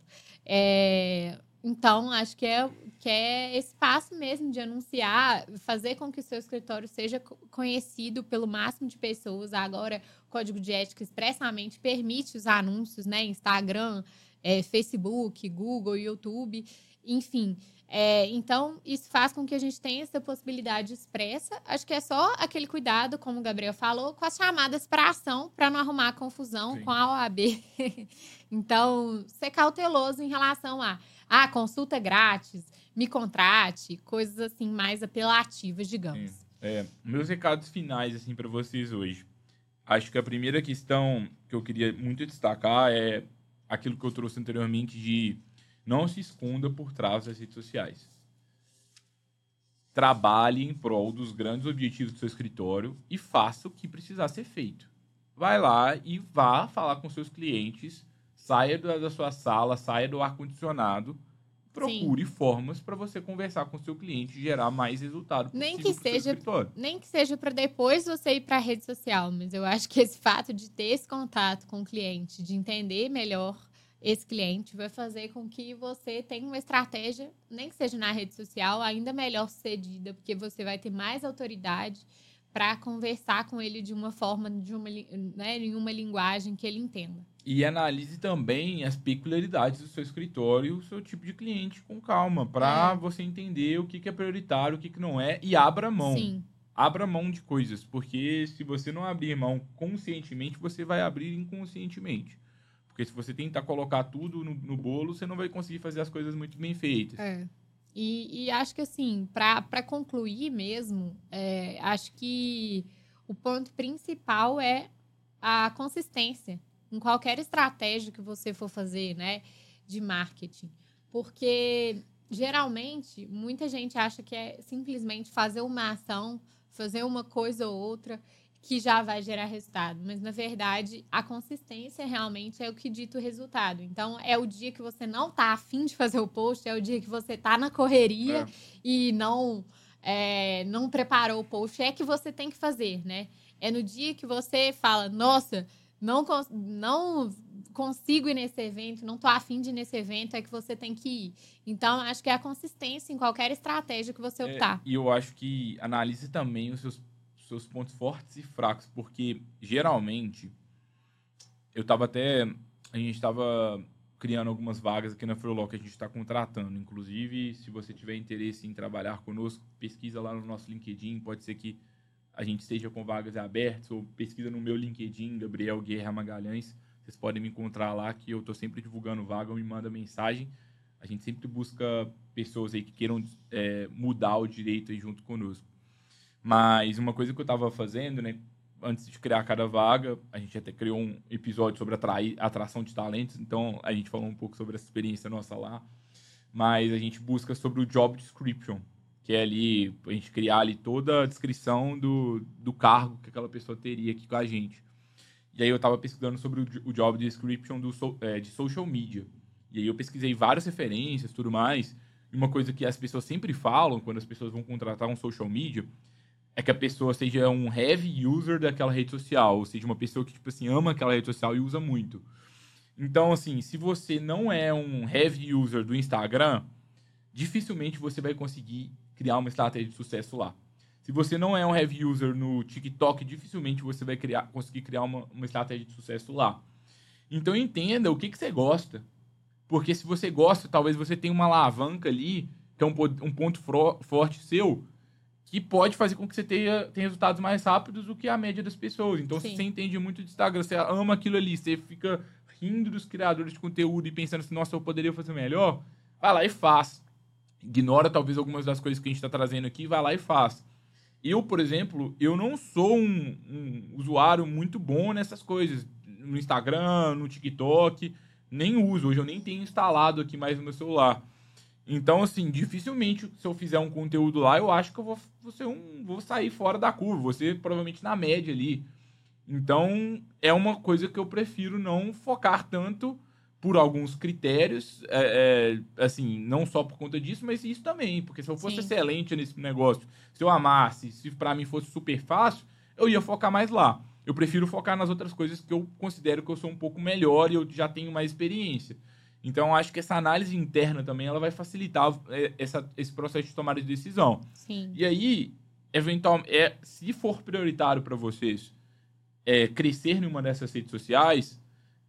É, então, acho que é, que é esse passo mesmo de anunciar, fazer com que o seu escritório seja conhecido pelo máximo de pessoas. Agora, o Código de Ética expressamente permite os anúncios, né? Instagram, é, Facebook, Google, YouTube, enfim. É, então, isso faz com que a gente tenha essa possibilidade expressa. Acho que é só aquele cuidado, como o Gabriel falou, com as chamadas para ação, para não arrumar confusão Sim. com a OAB. então, ser cauteloso em relação a ah, consulta grátis, me contrate, coisas assim mais apelativas, digamos. É, meus recados finais assim para vocês hoje. Acho que a primeira questão que eu queria muito destacar é aquilo que eu trouxe anteriormente de não se esconda por trás das redes sociais. Trabalhe em prol dos grandes objetivos do seu escritório e faça o que precisar ser feito. Vai lá e vá falar com seus clientes, saia da sua sala, saia do ar-condicionado, procure Sim. formas para você conversar com o seu cliente e gerar mais resultado nem que seja nem que seja para depois você ir para a rede social mas eu acho que esse fato de ter esse contato com o cliente de entender melhor esse cliente vai fazer com que você tenha uma estratégia, nem que seja na rede social, ainda melhor sucedida, porque você vai ter mais autoridade para conversar com ele de uma forma, de uma, né, em uma linguagem que ele entenda. E analise também as peculiaridades do seu escritório, o seu tipo de cliente com calma, para é. você entender o que, que é prioritário, o que, que não é, e abra mão. Sim. Abra mão de coisas, porque se você não abrir mão conscientemente, você vai abrir inconscientemente. Porque se você tentar colocar tudo no, no bolo, você não vai conseguir fazer as coisas muito bem feitas. É. E, e acho que, assim, para concluir mesmo, é, acho que o ponto principal é a consistência em qualquer estratégia que você for fazer, né, de marketing. Porque geralmente muita gente acha que é simplesmente fazer uma ação, fazer uma coisa ou outra que já vai gerar resultado. Mas, na verdade, a consistência realmente é o que dita o resultado. Então, é o dia que você não tá afim de fazer o post, é o dia que você tá na correria é. e não, é, não preparou o post, é que você tem que fazer, né? É no dia que você fala, nossa, não, não consigo ir nesse evento, não tô afim de ir nesse evento, é que você tem que ir. Então, acho que é a consistência em qualquer estratégia que você é, optar. É, e eu acho que analise também os seus seus pontos fortes e fracos, porque geralmente eu estava até a gente estava criando algumas vagas aqui na Freelog que a gente está contratando. Inclusive, se você tiver interesse em trabalhar conosco, pesquisa lá no nosso LinkedIn. Pode ser que a gente esteja com vagas abertas ou pesquisa no meu LinkedIn, Gabriel Guerra Magalhães. Vocês podem me encontrar lá, que eu estou sempre divulgando vaga, me manda mensagem. A gente sempre busca pessoas aí que queiram é, mudar o direito aí junto conosco. Mas uma coisa que eu estava fazendo, né? Antes de criar cada vaga, a gente até criou um episódio sobre atrair, atração de talentos, então a gente falou um pouco sobre essa experiência nossa lá. Mas a gente busca sobre o job description, que é ali a gente criar ali toda a descrição do, do cargo que aquela pessoa teria aqui com a gente. E aí eu estava pesquisando sobre o, o job description do, é, de social media. E aí eu pesquisei várias referências, tudo mais. E uma coisa que as pessoas sempre falam quando as pessoas vão contratar um social media é que a pessoa seja um heavy user daquela rede social, ou seja, uma pessoa que, tipo assim, ama aquela rede social e usa muito. Então, assim, se você não é um heavy user do Instagram, dificilmente você vai conseguir criar uma estratégia de sucesso lá. Se você não é um heavy user no TikTok, dificilmente você vai criar, conseguir criar uma, uma estratégia de sucesso lá. Então entenda o que, que você gosta. Porque se você gosta, talvez você tenha uma alavanca ali, que é um, um ponto forte seu, que pode fazer com que você tenha, tenha resultados mais rápidos do que a média das pessoas. Então, Sim. se você entende muito de Instagram, você ama aquilo ali, você fica rindo dos criadores de conteúdo e pensando assim, nossa, eu poderia fazer melhor, vai lá e faz. ignora talvez algumas das coisas que a gente está trazendo aqui, vai lá e faz. Eu, por exemplo, eu não sou um, um, usuário muito bom nessas coisas. No Instagram, no TikTok, nem uso. Hoje eu nem tenho instalado aqui mais no meu celular. Então, assim, dificilmente se eu fizer um conteúdo lá, eu acho que eu vou, vou, ser um, vou sair fora da curva. Vou ser provavelmente na média ali. Então, é uma coisa que eu prefiro não focar tanto por alguns critérios, é, é, assim, não só por conta disso, mas isso também, porque se eu fosse Sim. excelente nesse negócio, se eu amasse, se para mim fosse super fácil, eu ia focar mais lá. Eu prefiro focar nas outras coisas que eu considero que eu sou um pouco melhor e eu já tenho mais experiência. Então, acho que essa análise interna também ela vai facilitar é, essa, esse processo de tomada de decisão. Sim. E aí, eventualmente, é, se for prioritário para vocês é, crescer em uma dessas redes sociais,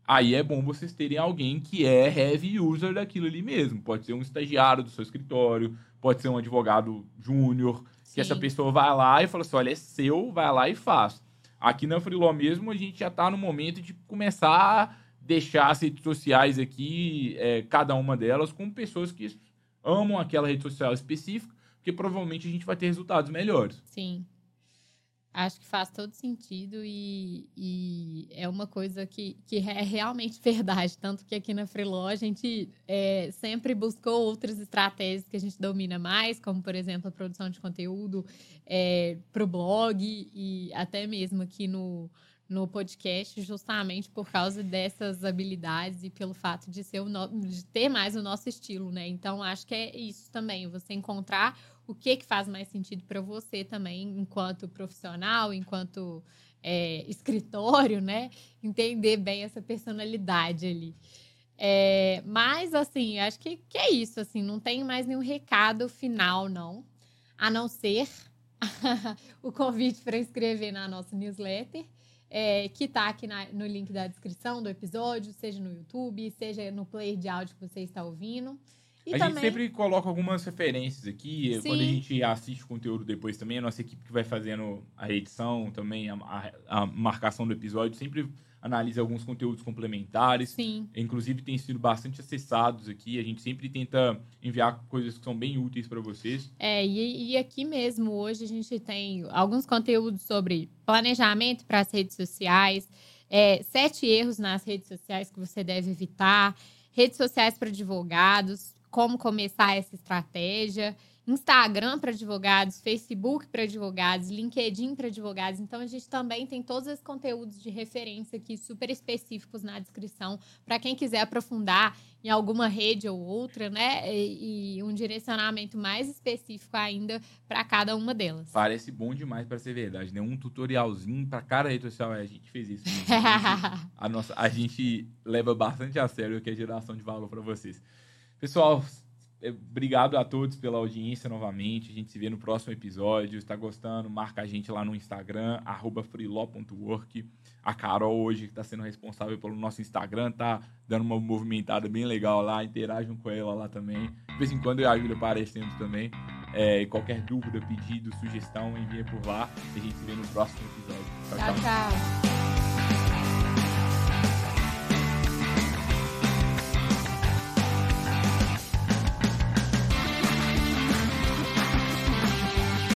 aí é bom vocês terem alguém que é heavy user daquilo ali mesmo. Pode ser um estagiário do seu escritório, pode ser um advogado júnior, que essa pessoa vai lá e fala assim: olha, é seu, vai lá e faz. Aqui na Freeló mesmo, a gente já está no momento de começar deixar as redes sociais aqui, é, cada uma delas, com pessoas que amam aquela rede social específica, porque provavelmente a gente vai ter resultados melhores. Sim. Acho que faz todo sentido e, e, é uma coisa que, que é realmente verdade. Tanto que aqui na Freeló a gente é, sempre buscou outras estratégias que a gente domina mais, como, por exemplo, a produção de conteúdo é, para o blog e até mesmo aqui no, no podcast, justamente por causa dessas habilidades e pelo fato de, ser no, de ter mais o nosso estilo, né? Então, acho que é isso também, você encontrar o que, que faz mais sentido para você também, enquanto profissional, enquanto é, escritório, né? Entender bem essa personalidade ali. É, mas, assim, acho que, que é isso, assim, não tem mais nenhum recado final, não. A não ser o convite para inscrever na nossa newsletter, é, que está aqui na, no link da descrição do episódio, seja no YouTube, seja no player de áudio que você está ouvindo. E a também... gente sempre coloca algumas referências aqui. Sim. Quando a gente assiste o conteúdo depois também, a nossa equipe que vai fazendo a edição também, a, a, a marcação do episódio, sempre analisa alguns conteúdos complementares. Sim. Inclusive, tem sido bastante acessados aqui. A gente sempre tenta enviar coisas que são bem úteis para vocês. É, e, e, aqui mesmo, hoje, a gente tem alguns conteúdos sobre planejamento para as redes sociais, é, sete erros nas redes sociais que você deve evitar, redes sociais para advogados, como começar essa estratégia. Instagram para advogados, Facebook para advogados, LinkedIn para advogados. Então, a gente também tem todos esses conteúdos de referência aqui super específicos na descrição para quem quiser aprofundar em alguma rede ou outra, né? E, e um direcionamento mais específico ainda para cada uma delas. Parece bom demais para ser verdade, né? Um tutorialzinho para cada rede social. A gente fez isso. a, nossa, a gente leva bastante a sério que é geração de valor para vocês. Pessoal, é, obrigado a todos pela audiência novamente. A gente se vê no próximo episódio. Está gostando? Marca a gente lá no Instagram, freelaw.work. A Carol hoje está sendo responsável pelo nosso Instagram, tá dando uma movimentada bem legal lá. Interajam com ela lá também. De vez em quando eu a Júlia aparecendo também. É, qualquer dúvida, pedido, sugestão, envia por lá. A gente se vê no próximo episódio. tchau. tchau. tchau.